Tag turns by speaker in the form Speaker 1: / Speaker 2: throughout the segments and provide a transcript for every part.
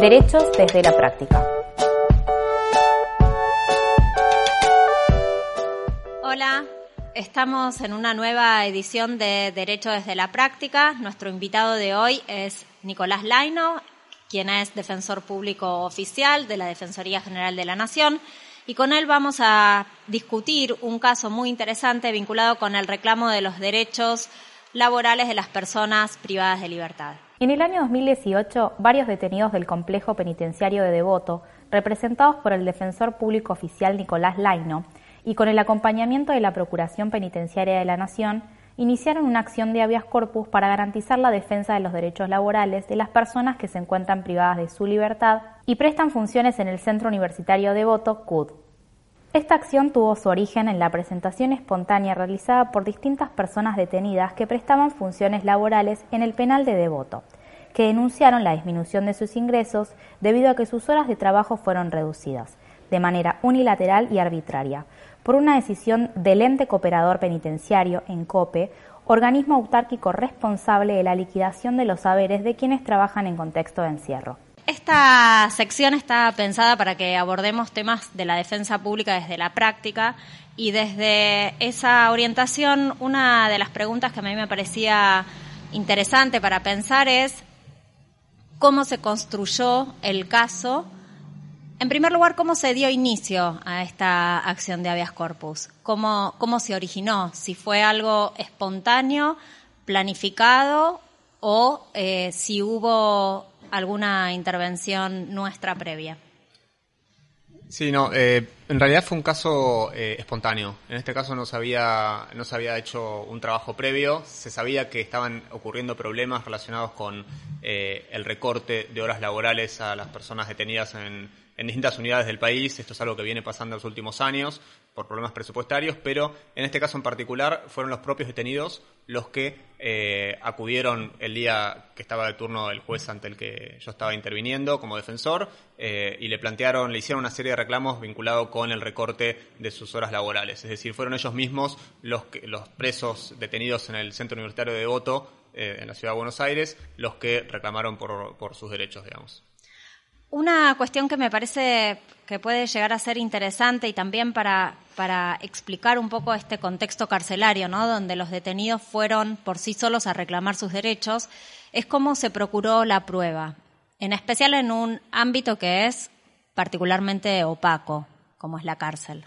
Speaker 1: Derechos desde la práctica.
Speaker 2: Hola, estamos en una nueva edición de Derecho desde la práctica. Nuestro invitado de hoy es Nicolás Laino, quien es defensor público oficial de la Defensoría General de la Nación. Y con él vamos a discutir un caso muy interesante vinculado con el reclamo de los derechos laborales de las personas privadas de libertad.
Speaker 1: En el año 2018, varios detenidos del complejo penitenciario de Devoto, representados por el defensor público oficial Nicolás Laino, y con el acompañamiento de la Procuración Penitenciaria de la Nación, iniciaron una acción de habeas corpus para garantizar la defensa de los derechos laborales de las personas que se encuentran privadas de su libertad y prestan funciones en el Centro Universitario Devoto, CUD. Esta acción tuvo su origen en la presentación espontánea realizada por distintas personas detenidas que prestaban funciones laborales en el penal de Devoto, que denunciaron la disminución de sus ingresos debido a que sus horas de trabajo fueron reducidas, de manera unilateral y arbitraria, por una decisión del ente cooperador penitenciario, en COPE, organismo autárquico responsable de la liquidación de los saberes de quienes trabajan en contexto de encierro.
Speaker 2: Esta sección está pensada para que abordemos temas de la defensa pública desde la práctica y desde esa orientación una de las preguntas que a mí me parecía interesante para pensar es cómo se construyó el caso. En primer lugar, cómo se dio inicio a esta acción de habeas corpus, cómo, cómo se originó, si fue algo espontáneo, planificado o eh, si hubo alguna intervención nuestra previa.
Speaker 3: Sí, no, eh, en realidad fue un caso eh, espontáneo. En este caso no se, había, no se había hecho un trabajo previo, se sabía que estaban ocurriendo problemas relacionados con eh, el recorte de horas laborales a las personas detenidas en, en distintas unidades del país. Esto es algo que viene pasando en los últimos años por problemas presupuestarios, pero en este caso en particular fueron los propios detenidos los que eh, acudieron el día que estaba de turno el juez ante el que yo estaba interviniendo como defensor eh, y le plantearon, le hicieron una serie de reclamos vinculados con el recorte de sus horas laborales. Es decir, fueron ellos mismos los, que, los presos detenidos en el Centro Universitario de Voto eh, en la Ciudad de Buenos Aires los que reclamaron por, por sus derechos, digamos.
Speaker 2: Una cuestión que me parece que puede llegar a ser interesante y también para, para explicar un poco este contexto carcelario, ¿no? donde los detenidos fueron por sí solos a reclamar sus derechos, es cómo se procuró la prueba, en especial en un ámbito que es particularmente opaco, como es la cárcel.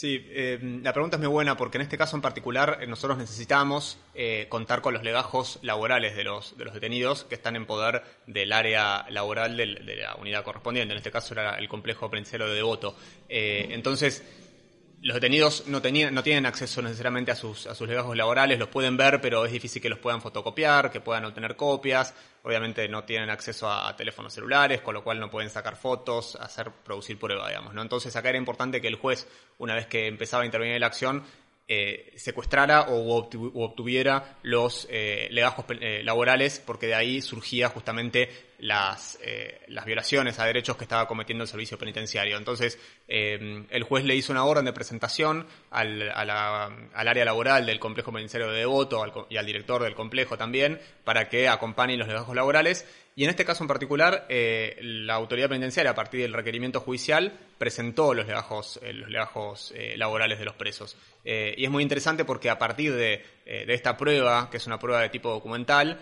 Speaker 3: Sí, eh, la pregunta es muy buena porque en este caso en particular eh, nosotros necesitamos eh, contar con los legajos laborales de los, de los detenidos que están en poder del área laboral de la unidad correspondiente. En este caso era el complejo penitenciario de Devoto. entonces, los detenidos no, tenían, no tienen acceso necesariamente a sus, a sus legajos laborales, los pueden ver, pero es difícil que los puedan fotocopiar, que puedan obtener copias. Obviamente no tienen acceso a, teléfonos celulares, con lo cual no pueden sacar fotos, hacer, producir prueba, digamos. ¿no? Entonces acá era importante que el juez, una vez que empezaba a intervenir en la acción, eh, secuestrara o obtuviera los eh, legajos eh, laborales, porque de ahí surgía justamente las, las violaciones a derechos que estaba cometiendo el servicio penitenciario. Entonces, el juez le hizo una orden de presentación al, al área laboral del complejo penitenciario de Devoto y al director del complejo también, para que acompañen los legajos laborales y en este caso en particular, eh, la autoridad penitenciaria, a partir del requerimiento judicial, presentó los legajos, eh, los legajos eh, laborales de los presos. y es muy interesante porque a partir de, de, esta prueba, que es una prueba de tipo documental,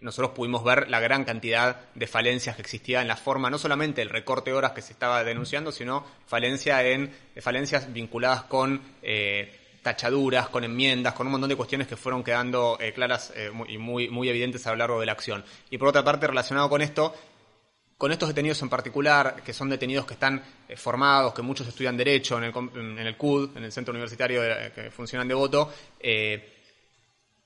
Speaker 3: nosotros pudimos ver la gran cantidad de falencias que existía en la forma, no solamente el recorte de horas que se estaba denunciando, sino falencia en, falencias vinculadas con tachaduras, con enmiendas, con un montón de cuestiones que fueron quedando eh, claras eh, y muy, muy evidentes a lo largo de la acción. Y por otra parte, relacionado con esto, con estos detenidos en particular, que son detenidos que están eh, formados, que muchos estudian Derecho en el, en el CUD, en el Centro Universitario que funcionan de voto,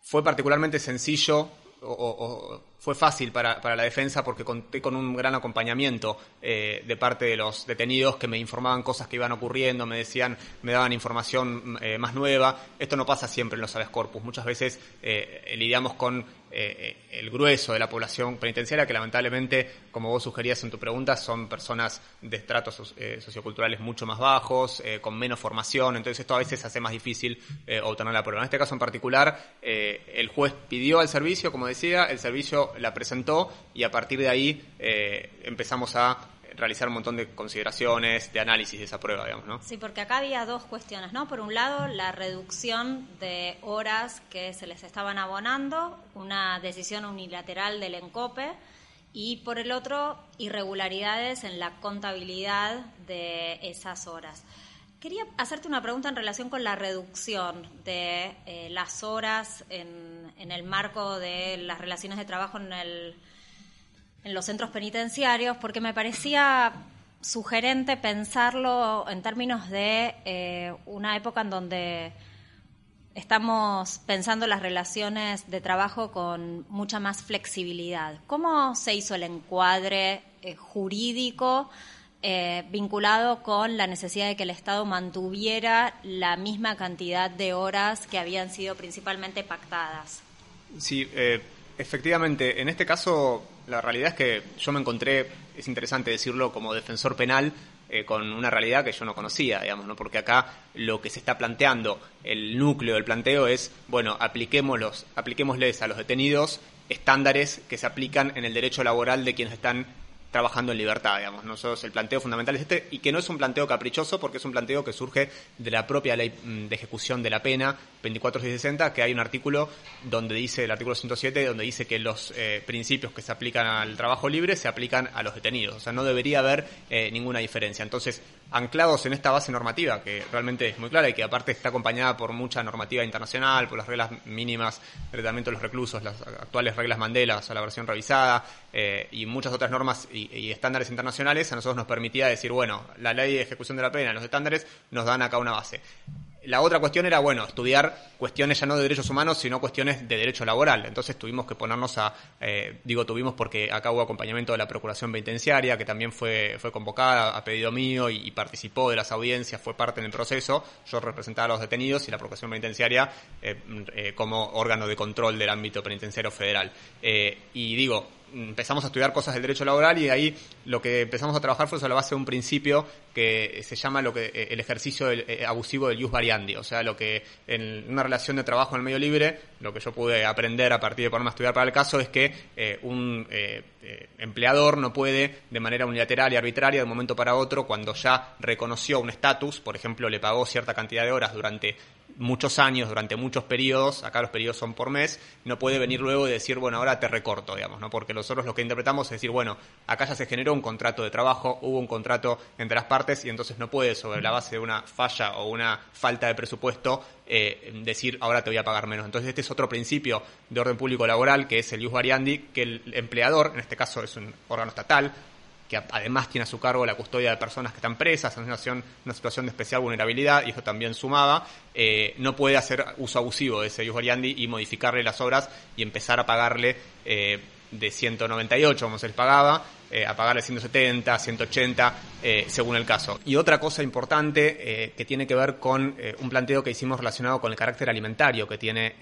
Speaker 3: fue particularmente sencillo o, fue fácil para, la defensa porque conté con un gran acompañamiento eh, de parte de los detenidos que me informaban cosas que iban ocurriendo, me decían, me daban información eh, más nueva. Esto no pasa siempre en los habeas corpus. Muchas veces eh, lidiamos con eh, el grueso de la población penitenciaria, que lamentablemente, como vos sugerías en tu pregunta, son personas de estratos socioculturales mucho más bajos, con menos formación, entonces esto a veces hace más difícil obtener la prueba. En este caso en particular, el juez pidió al servicio, como decía, el servicio la presentó y a partir de ahí empezamos a realizar un montón de consideraciones, de análisis de esa prueba, digamos, ¿no?
Speaker 2: Sí, porque acá había dos cuestiones, ¿no? Por un lado, la reducción de horas que se les estaban abonando, una decisión unilateral del ENCOPE, y por el otro, irregularidades en la contabilidad de esas horas. Quería hacerte una pregunta en relación con la reducción de eh, las horas en, en el marco de las relaciones de trabajo en el en los centros penitenciarios, porque me parecía sugerente pensarlo en términos de eh, una época en donde estamos pensando las relaciones de trabajo con mucha más flexibilidad. ¿Cómo se hizo el encuadre eh, jurídico eh, vinculado con la necesidad de que el Estado mantuviera la misma cantidad de horas que habían sido principalmente pactadas?
Speaker 3: Sí, efectivamente, en este caso la realidad es que yo me encontré, es interesante decirlo, como defensor penal eh, con una realidad que yo no conocía, digamos, ¿no? Porque acá lo que se está planteando, el núcleo del planteo es, bueno, apliquémoslos, apliquémosles a los detenidos estándares que se aplican en el derecho laboral de quienes están trabajando en libertad, digamos. Nosotros el planteo fundamental es este y que no es un planteo caprichoso porque es un planteo que surge de la propia ley mm, de ejecución de la pena 24660, que hay un artículo donde dice, el artículo 107, donde dice que los eh, principios que se aplican al trabajo libre se aplican a los detenidos. O sea, no debería haber eh, ninguna diferencia. Entonces, anclados en esta base normativa, que realmente es muy clara y que aparte está acompañada por mucha normativa internacional, por las reglas mínimas de tratamiento de los reclusos, las actuales reglas Mandela, o sea, la versión revisada, eh, y muchas otras normas y, estándares internacionales, a nosotros nos permitía decir, bueno, la ley de ejecución de la pena, los estándares nos dan acá una base. La otra cuestión era, bueno, estudiar cuestiones ya no de derechos humanos, sino cuestiones de derecho laboral. Entonces tuvimos que ponernos a, eh, digo tuvimos porque acá hubo acompañamiento de la Procuración Penitenciaria, que también fue, fue convocada a pedido mío y, participó de las audiencias, fue parte del proceso. Yo representaba a los detenidos y la Procuración Penitenciaria eh, eh, como órgano de control del ámbito penitenciario federal. y digo, empezamos a estudiar cosas del derecho laboral y ahí lo que empezamos a trabajar fue sobre la base de un principio que se llama lo que eh, el ejercicio eh, abusivo del ius variandi, o sea, lo que en una relación de trabajo en el medio libre, lo que yo pude aprender a partir de ponerme a estudiar para el caso es que eh, un empleador no puede de manera unilateral y arbitraria de un momento para otro, cuando ya reconoció un estatus, por ejemplo, le pagó cierta cantidad de horas durante muchos años, durante muchos periodos, acá los periodos son por mes, no puede venir luego y decir, bueno, ahora te recorto, digamos, ¿no? Porque nosotros lo que interpretamos es decir, bueno, acá ya se generó un contrato de trabajo, hubo un contrato entre las partes y entonces no puede, sobre la base de una falla o una falta de presupuesto, eh, decir, ahora te voy a pagar menos. Entonces este es otro principio de orden público laboral, que es el ius variandi, que el empleador, en este caso es un órgano estatal, que además tiene a su cargo la custodia de personas que están presas en una situación, una situación de especial vulnerabilidad, y eso también sumaba, eh, no puede hacer uso abusivo de ese ius y modificarle las obras y empezar a pagarle eh, de 198, como se les pagaba, eh, a pagarle 170, 180, eh, según el caso. Y otra cosa importante eh, que tiene que ver con eh, un planteo que hicimos relacionado con el carácter alimentario que tiene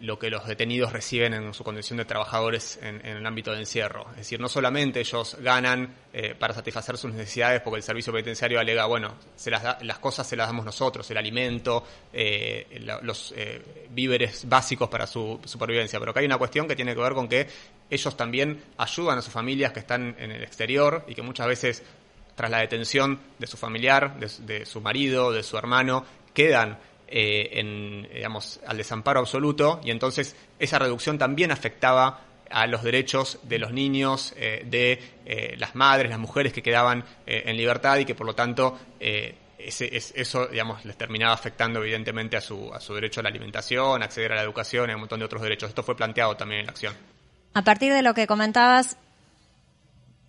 Speaker 3: lo que los detenidos reciben en su condición de trabajadores en, el ámbito de encierro. Es decir, no solamente ellos ganan para satisfacer sus necesidades porque el servicio penitenciario alega, bueno, se las, las cosas se las damos nosotros, el alimento, los víveres básicos para su supervivencia, pero que hay una cuestión que tiene que ver con que ellos también ayudan a sus familias que están en el exterior y que muchas veces tras la detención de su familiar, de, su marido, de su hermano, quedan eh, en, al desamparo absoluto y entonces esa reducción también afectaba a los derechos de los niños, eh, de eh, las madres, las mujeres que quedaban en libertad y que por lo tanto eso digamos, les terminaba afectando evidentemente a su, a su derecho a la alimentación, acceder a la educación y a un montón de otros derechos. Esto fue planteado también en la acción.
Speaker 2: A partir de lo que comentabas,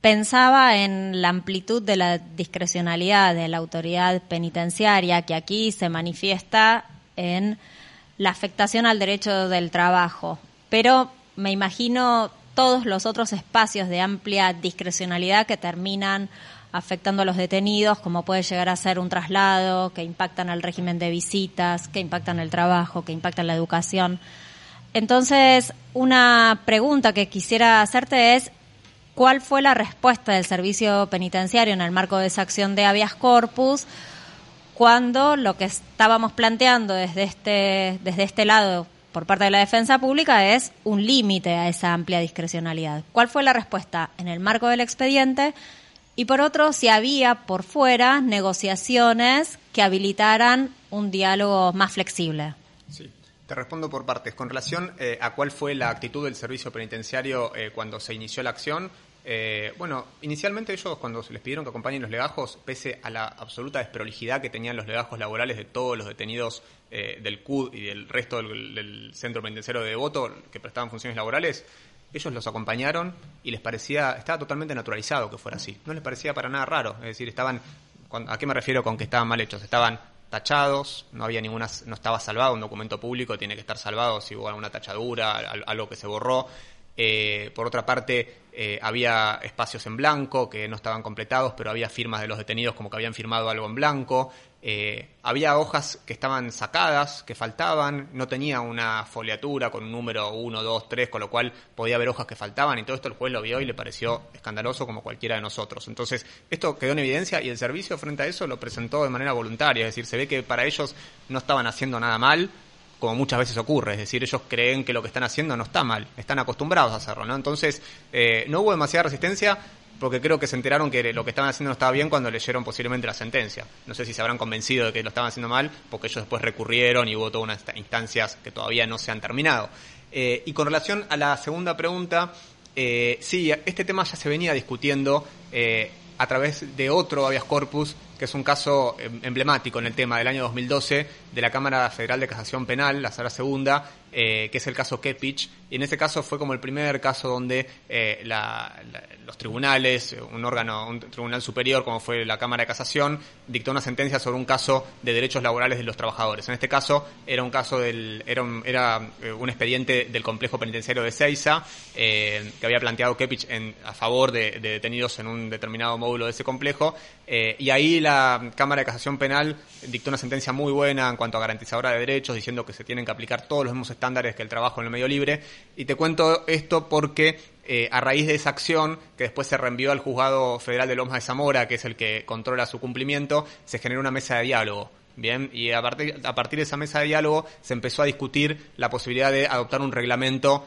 Speaker 2: pensaba en la amplitud de la discrecionalidad de la autoridad penitenciaria que aquí se manifiesta en la afectación al derecho del trabajo, pero me imagino todos los otros espacios de amplia discrecionalidad que terminan afectando a los detenidos, como puede llegar a ser un traslado, que impactan al régimen de visitas, que impactan el trabajo, que impactan la educación. Entonces, una pregunta que quisiera hacerte es, ¿cuál fue la respuesta del servicio penitenciario en el marco de esa acción de habeas corpus cuando lo que estábamos planteando desde este, desde este lado por parte de la defensa pública es un límite a esa amplia discrecionalidad? ¿Cuál fue la respuesta en el marco del expediente? Y por otro, si había por fuera negociaciones que habilitaran un diálogo más flexible.
Speaker 3: Te respondo por partes. Con relación eh, a cuál fue la actitud del servicio penitenciario eh, cuando se inició la acción, eh, bueno, inicialmente ellos cuando se les pidieron que acompañen los legajos, pese a la absoluta desprolijidad que tenían los legajos laborales de todos los detenidos del CUD y del resto del, del, centro penitenciario de Devoto que prestaban funciones laborales, ellos los acompañaron y les parecía, estaba totalmente naturalizado que fuera así. No les parecía para nada raro. Es decir, estaban, ¿a qué me refiero con que estaban mal hechos? Estaban tachados, no había ninguna, no estaba salvado un documento público, tiene que estar salvado si hubo alguna tachadura, algo que se borró. Eh, por otra parte, eh, había espacios en blanco que no estaban completados, pero había firmas de los detenidos como que habían firmado algo en blanco. Eh, había hojas que estaban sacadas, que faltaban, no tenía una foliatura con un número 1, 2, 3, con lo cual podía haber hojas que faltaban y todo esto el juez lo vio y le pareció escandaloso como cualquiera de nosotros. Entonces, esto quedó en evidencia y el servicio frente a eso lo presentó de manera voluntaria, es decir, se ve que para ellos no estaban haciendo nada mal, como muchas veces ocurre, es decir, ellos creen que lo que están haciendo no está mal, están acostumbrados a hacerlo, ¿no? Entonces, eh, no hubo demasiada resistencia porque creo que se enteraron que lo que estaban haciendo no estaba bien cuando leyeron posiblemente la sentencia. No sé si se habrán convencido de que lo estaban haciendo mal, porque ellos después recurrieron y hubo todas unas instancias que todavía no se han terminado. Eh, y con relación a la segunda pregunta, eh, sí, este tema ya se venía discutiendo a través de otro habeas corpus que es un caso em, emblemático en el tema del año 2012 de la Cámara Federal de Casación Penal, la sala segunda, eh, que es el caso Kepich. Y en ese caso fue como el primer caso donde eh, los tribunales, un órgano, un tribunal superior como fue la Cámara de Casación, dictó una sentencia sobre un caso de derechos laborales de los trabajadores. En este caso era un caso del, era un, era eh, un expediente del complejo penitenciario de Seiza que había planteado Kepich en, a favor de, de, detenidos en un determinado módulo de ese complejo. y ahí la la Cámara de Casación Penal dictó una sentencia muy buena en cuanto a garantizadora de derechos, diciendo que se tienen que aplicar todos los mismos estándares que el trabajo en el medio libre. Y te cuento esto porque eh, a raíz de esa acción, que después se reenvió al Juzgado Federal de Lomas de Zamora, que es el que controla su cumplimiento, se generó una mesa de diálogo. Bien, y a partir, a partir de esa mesa de diálogo se empezó a discutir la posibilidad de adoptar un reglamento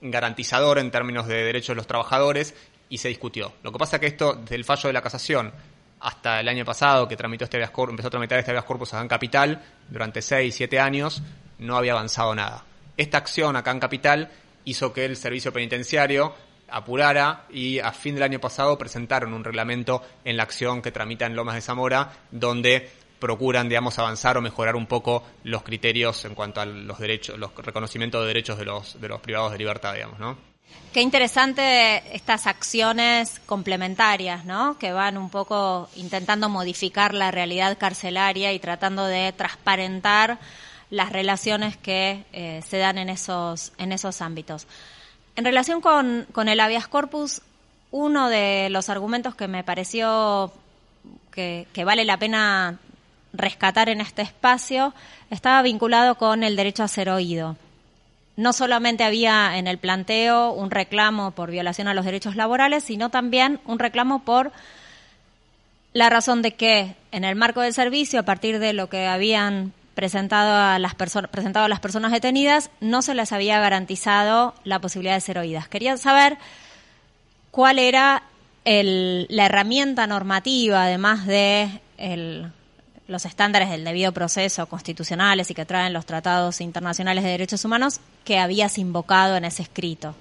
Speaker 3: garantizador en términos de derechos de los trabajadores y se discutió. Lo que pasa es que esto, del fallo de la casación hasta el año pasado que tramitó este empezó a tramitar este habeas corpus acá en Capital, durante 6, 7 años, no había avanzado nada. Esta acción acá en Capital hizo que el servicio penitenciario apurara y a fin del año pasado presentaron un reglamento en la acción que tramita en Lomas de Zamora, donde procuran, digamos, avanzar o mejorar un poco los criterios en cuanto a los derechos, los reconocimientos de derechos de los, de los privados de libertad, digamos, ¿no?
Speaker 2: Qué interesante estas acciones complementarias, ¿no? Que van un poco intentando modificar la realidad carcelaria y tratando de transparentar las relaciones que eh, se dan en esos, en esos ámbitos. En relación con, con el habeas corpus, uno de los argumentos que me pareció que, que vale la pena rescatar en este espacio estaba vinculado con el derecho a ser oído no solamente había en el planteo un reclamo por violación a los derechos laborales, sino también un reclamo por la razón de que en el marco del servicio, a partir de lo que habían presentado a las, presentado a las personas detenidas, no se les había garantizado la posibilidad de ser oídas. Quería saber cuál era la herramienta normativa, además de el los estándares del debido proceso constitucionales y que traen los tratados internacionales de derechos humanos que habías invocado en ese escrito.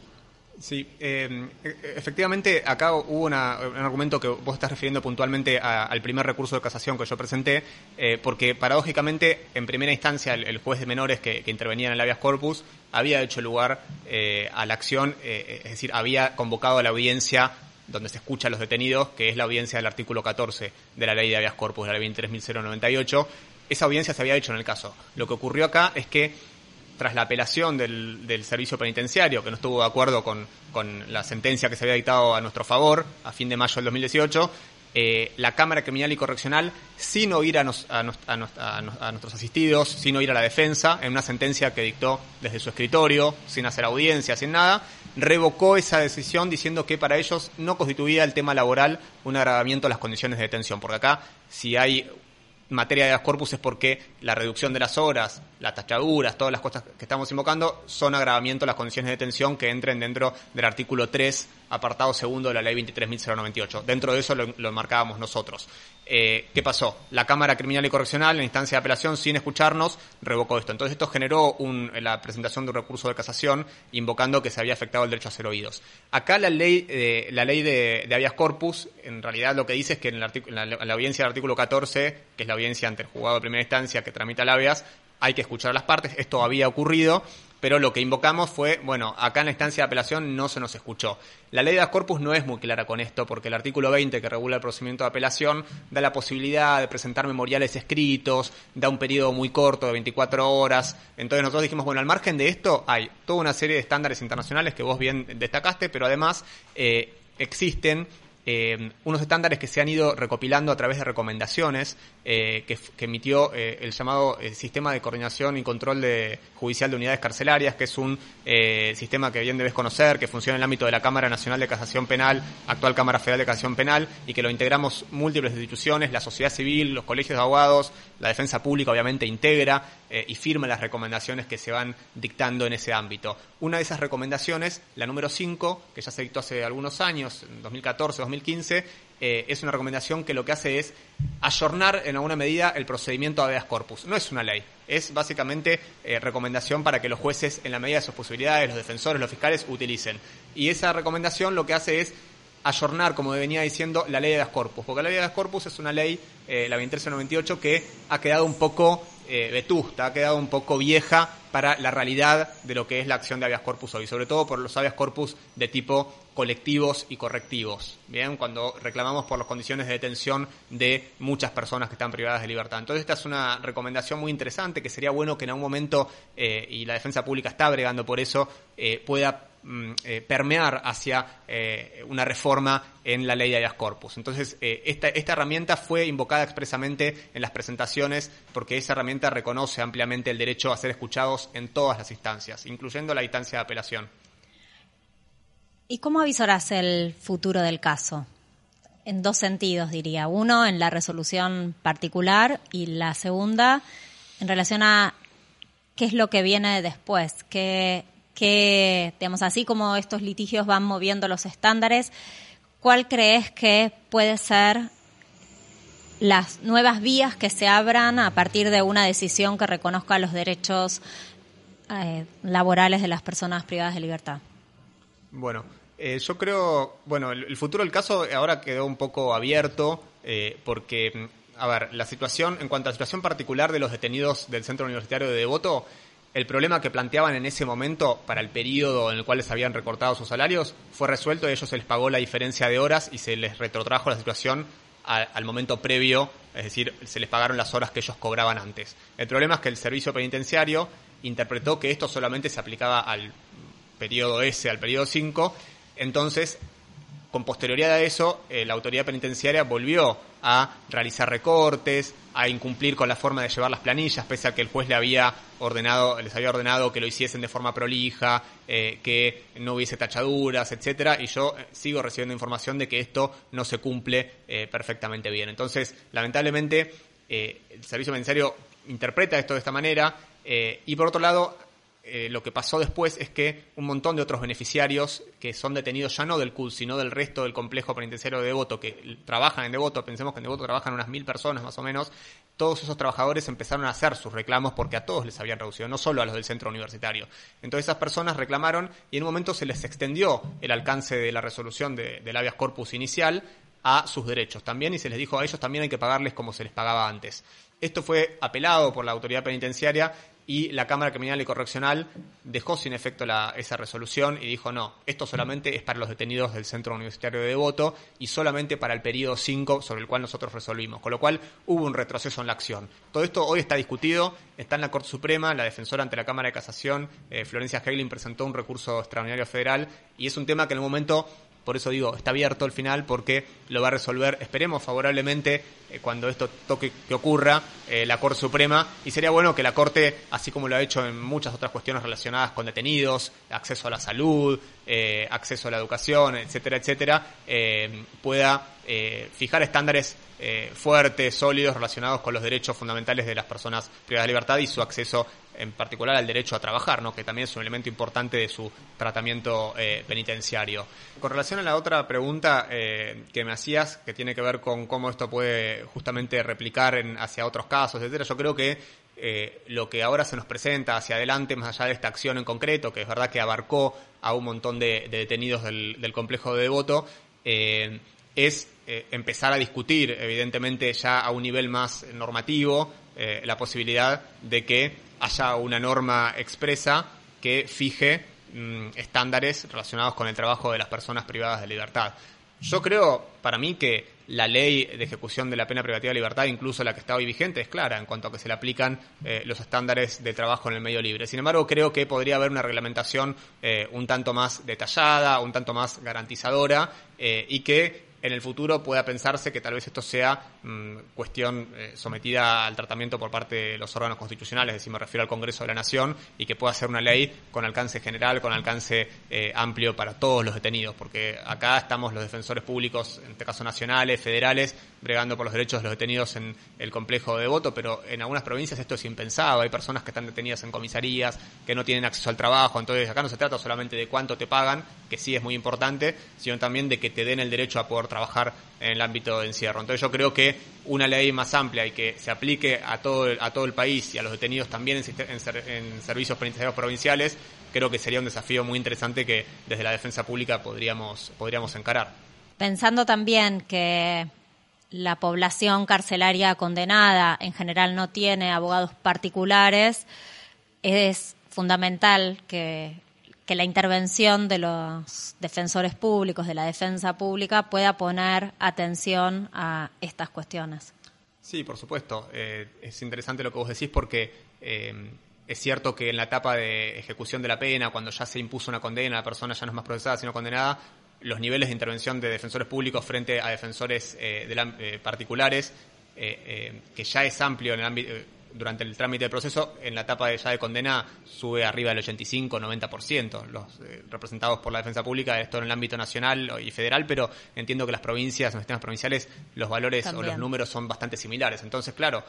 Speaker 3: Sí, eh, efectivamente acá hubo un argumento que vos estás refiriendo puntualmente al primer recurso de casación que yo presenté, eh, porque paradójicamente en primera instancia el, juez de menores que, intervenía en el habeas corpus había hecho lugar eh, a la acción, es decir, había convocado a la audiencia donde se escucha a los detenidos, que es la audiencia del artículo 14 de la ley de habeas corpus, de la ley 23.098. Esa audiencia se había hecho en el caso. Lo que ocurrió acá es que, tras la apelación del, servicio penitenciario, que no estuvo de acuerdo con, la sentencia que se había dictado a nuestro favor a fin de mayo del 2018, eh, la Cámara Criminal y Correccional, sin oír a, nuestros asistidos, sin oír a la defensa, en una sentencia que dictó desde su escritorio, sin hacer audiencia, sin nada, revocó esa decisión diciendo que para ellos no constituía el tema laboral un agravamiento de las condiciones de detención, porque acá si hay materia de las corpus es porque la reducción de las horas, las tachaduras, todas las cosas que estamos invocando son agravamiento de las condiciones de detención que entren dentro del artículo 3 apartado segundo de la ley 23.098. Dentro de eso lo, marcábamos nosotros. Eh, ¿Qué pasó? La Cámara Criminal y Correccional, en instancia de apelación, sin escucharnos, revocó esto. Entonces esto generó la presentación de un recurso de casación invocando que se había afectado el derecho a ser oídos. Acá la ley, eh, la ley de, de, habeas corpus, en realidad lo que dice es que en, la, en la audiencia del artículo 14, que es la audiencia ante el juzgado de primera instancia que tramita el habeas, hay que escuchar las partes. Esto había ocurrido pero lo que invocamos fue, bueno, acá en la instancia de apelación no se nos escuchó. La ley de corpus no es muy clara con esto, porque el artículo 20 que regula el procedimiento de apelación da la posibilidad de presentar memoriales escritos, da un periodo muy corto de 24 horas. Entonces nosotros dijimos, bueno, al margen de esto hay toda una serie de estándares internacionales que vos bien destacaste, pero además eh, existen eh, unos estándares que se han ido recopilando a través de recomendaciones eh, que, emitió eh, el llamado Sistema de Coordinación y Control de, Judicial de Unidades Carcelarias, que es un sistema que bien debes conocer, que funciona en el ámbito de la Cámara Nacional de Casación Penal, actual Cámara Federal de Casación Penal, y que lo integramos múltiples instituciones, la sociedad civil, los colegios de abogados, la defensa pública obviamente integra y firma las recomendaciones que se van dictando en ese ámbito. Una de esas recomendaciones, la número 5, que ya se dictó hace algunos años, en 2014, 2015, 2015, eh, es una recomendación que lo que hace es ayornar en alguna medida el procedimiento habeas corpus. No es una ley, es básicamente eh, recomendación para que los jueces, en la medida de sus posibilidades, los defensores, los fiscales, utilicen. Y esa recomendación lo que hace es ayornar, como venía diciendo, la ley de habeas corpus, porque la ley de habeas corpus es una ley, eh, la 2398, que ha quedado un poco vetusta, ha quedado un poco vieja para la realidad de lo que es la acción de habeas corpus hoy, sobre todo por los habeas corpus de tipo colectivos y correctivos, bien, cuando reclamamos por las condiciones de detención de muchas personas que están privadas de libertad. Entonces esta es una recomendación muy interesante que sería bueno que en algún momento, eh, y la defensa pública está bregando por eso, eh, pueda eh, permear hacia una reforma en la ley de habeas corpus. Entonces, esta, esta herramienta fue invocada expresamente en las presentaciones porque esa herramienta reconoce ampliamente el derecho a ser escuchados en todas las instancias, incluyendo la instancia de apelación.
Speaker 2: ¿Y cómo avisarás el futuro del caso? En dos sentidos, diría. Uno, en la resolución particular y la segunda, en relación a qué es lo que viene después, qué, qué digamos, así como estos litigios van moviendo los estándares, ¿cuál crees que puede ser las nuevas vías que se abran a partir de una decisión que reconozca los derechos eh, laborales de las personas privadas de libertad?
Speaker 3: Bueno, eh, yo creo, bueno, el, futuro del caso ahora quedó un poco abierto eh, porque, a ver, la situación, en cuanto a la situación particular de los detenidos del Centro Universitario de Devoto, el problema que planteaban en ese momento para el periodo en el cual les habían recortado sus salarios fue resuelto y a ellos se les pagó la diferencia de horas y se les retrotrajo la situación al momento previo, es decir, se les pagaron las horas que ellos cobraban antes. El problema es que el servicio penitenciario interpretó que esto solamente se aplicaba al periodo S, al periodo 5, entonces, con posterioridad a eso, eh, la autoridad penitenciaria volvió a realizar recortes, a incumplir con la forma de llevar las planillas, pese a que el juez le había ordenado, les había ordenado que lo hiciesen de forma prolija, eh, que no hubiese tachaduras, etcétera, y yo eh, sigo recibiendo información de que esto no se cumple perfectamente bien. Entonces, lamentablemente, el servicio penitenciario interpreta esto de esta manera, y por otro lado, eh, lo que pasó después es que un montón de otros beneficiarios que son detenidos ya no del CUD, sino del resto del complejo penitenciario de Devoto, que trabajan en Devoto, pensemos que en Devoto trabajan unas mil personas más o menos, todos esos trabajadores empezaron a hacer sus reclamos porque a todos les habían reducido, no solo a los del centro universitario. Entonces esas personas reclamaron y en un momento se les extendió el alcance de la resolución de, del habeas corpus inicial a sus derechos también y se les dijo a ellos también hay que pagarles como se les pagaba antes. Esto fue apelado por la autoridad penitenciaria y la Cámara Criminal y Correccional dejó sin efecto esa resolución y dijo no, esto solamente es para los detenidos del Centro Universitario de Devoto y solamente para el periodo 5 sobre el cual nosotros resolvimos, con lo cual hubo un retroceso en la acción. Todo esto hoy está discutido, está en la Corte Suprema, la defensora ante la Cámara de Casación, eh, Florencia Heglin, presentó un recurso extraordinario federal y es un tema que en el momento Por eso digo, está abierto el final porque lo va a resolver, esperemos favorablemente, eh, cuando esto toque que ocurra, eh, la Corte Suprema. Y sería bueno que la Corte, así como lo ha hecho en muchas otras cuestiones relacionadas con detenidos, acceso a la salud, eh, acceso a la educación, etcétera, etcétera, pueda fijar estándares fuertes, sólidos, relacionados con los derechos fundamentales de las personas privadas de libertad y su acceso en particular al derecho a trabajar, ¿no? que también es un elemento importante de su tratamiento eh, penitenciario. Con relación a la otra pregunta eh, que me hacías, que tiene que ver con cómo esto puede justamente replicar hacia otros casos, etcétera, yo creo que eh, lo que ahora se nos presenta hacia adelante, más allá de esta acción en concreto, que es verdad que abarcó a un montón de, detenidos del, del, complejo de devoto, es empezar a discutir, evidentemente ya a un nivel más normativo, la posibilidad de que haya una norma expresa que fije mm, estándares relacionados con el trabajo de las personas privadas de libertad. Yo creo, para mí, que la ley de ejecución de la pena privativa de libertad, incluso la que está hoy vigente, es clara en cuanto a que se le aplican eh, los estándares de trabajo en el medio libre. Sin embargo, creo que podría haber una reglamentación eh, un tanto más detallada, un tanto más garantizadora eh, y que en el futuro pueda pensarse que tal vez esto sea mm, cuestión eh, sometida al tratamiento por parte de los órganos constitucionales, es decir, me refiero al Congreso de la Nación, y que pueda ser una ley con alcance general, con alcance eh, amplio para todos los detenidos, porque acá estamos los defensores públicos, en este caso nacionales, federales, bregando por los derechos de los detenidos en el complejo de voto, pero en algunas provincias esto es impensado, hay personas que están detenidas en comisarías, que no tienen acceso al trabajo, entonces acá no se trata solamente de cuánto te pagan, que sí es muy importante, sino también de que te den el derecho a poder trabajar en el ámbito de encierro. Entonces yo creo que una ley más amplia y que se aplique a todo el, a todo el país y a los detenidos también en, servicios penitenciarios provinciales, creo que sería un desafío muy interesante que desde la defensa pública podríamos, podríamos encarar.
Speaker 2: Pensando también que la población carcelaria condenada en general no tiene abogados particulares, es fundamental que la intervención de los defensores públicos, de la defensa pública, pueda poner atención a estas cuestiones.
Speaker 3: Sí, por supuesto. Eh, es interesante lo que vos decís porque eh, es cierto que en la etapa de ejecución de la pena, cuando ya se impuso una condena, la persona ya no es más procesada, sino condenada, los niveles de intervención de defensores públicos frente a defensores eh, particulares, que ya es amplio en el ámbito durante el trámite del proceso, en la etapa de ya de condena sube arriba del 85-90%, los eh, representados por la defensa pública, esto en el ámbito nacional y federal, pero entiendo que las provincias, en los sistemas provinciales, los valores o los números son bastante similares. Entonces, claro,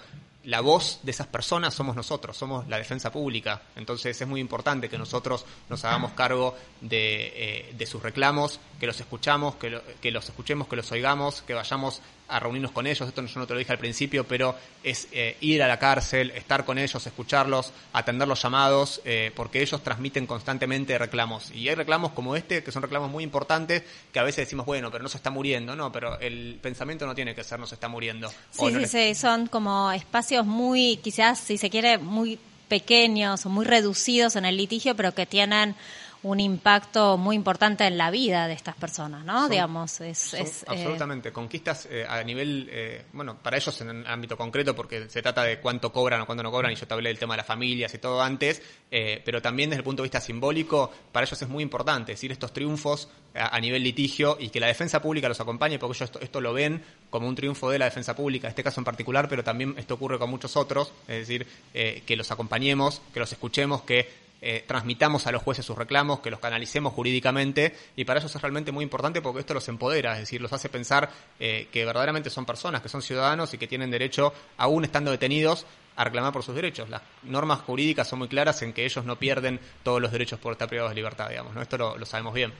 Speaker 3: la voz de esas personas somos nosotros, somos la defensa pública. Entonces es muy importante que nosotros nos hagamos cargo de, eh, sus reclamos, que los escuchamos, que, que los escuchemos, que los oigamos, que vayamos a reunirnos con ellos, esto yo no te lo dije al principio, pero es eh, ir a la cárcel, estar con ellos, escucharlos, atender los llamados, eh, porque ellos transmiten constantemente reclamos. Y hay reclamos como este, que son reclamos muy importantes, que a veces decimos, bueno, pero no se está muriendo, no, pero el pensamiento no tiene que ser no se está muriendo.
Speaker 2: Sí, sí, sí, son como espacios muy, quizás, si se quiere, muy pequeños o muy reducidos en el litigio, pero que tienen un impacto muy importante en la vida de estas personas, ¿no? Digamos, es,
Speaker 3: eh, absolutamente conquistas eh, a nivel, eh, bueno, para ellos en el ámbito concreto, porque se trata de cuánto cobran o cuánto no cobran, y yo te hablé del tema de las familias y todo antes, pero también desde el punto de vista simbólico, para ellos es muy importante, decir, estos triunfos a, nivel litigio y que la defensa pública los acompañe, porque ellos esto, lo ven como un triunfo de la defensa pública, en este caso en particular, pero también esto ocurre con muchos otros, es decir, que los acompañemos, que los escuchemos, que eh, transmitamos a los jueces sus reclamos, que los canalicemos jurídicamente, y para eso es realmente muy importante porque esto los empodera, es decir, los hace pensar eh, que verdaderamente son personas, que son ciudadanos y que tienen derecho, aún estando detenidos, a reclamar por sus derechos. Las normas jurídicas son muy claras en que ellos no pierden todos los derechos por estar privados de libertad, digamos, ¿no? Esto lo, lo sabemos bien.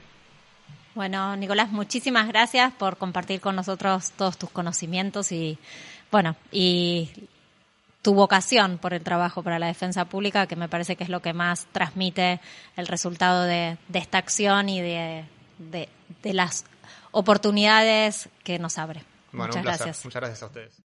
Speaker 2: Bueno, Nicolás, muchísimas gracias por compartir con nosotros todos tus conocimientos y, bueno, y tu vocación por el trabajo para la defensa pública, que me parece que es lo que más transmite el resultado de, esta acción y de, las oportunidades que nos abre.
Speaker 3: Muchas gracias. Muchas gracias a ustedes.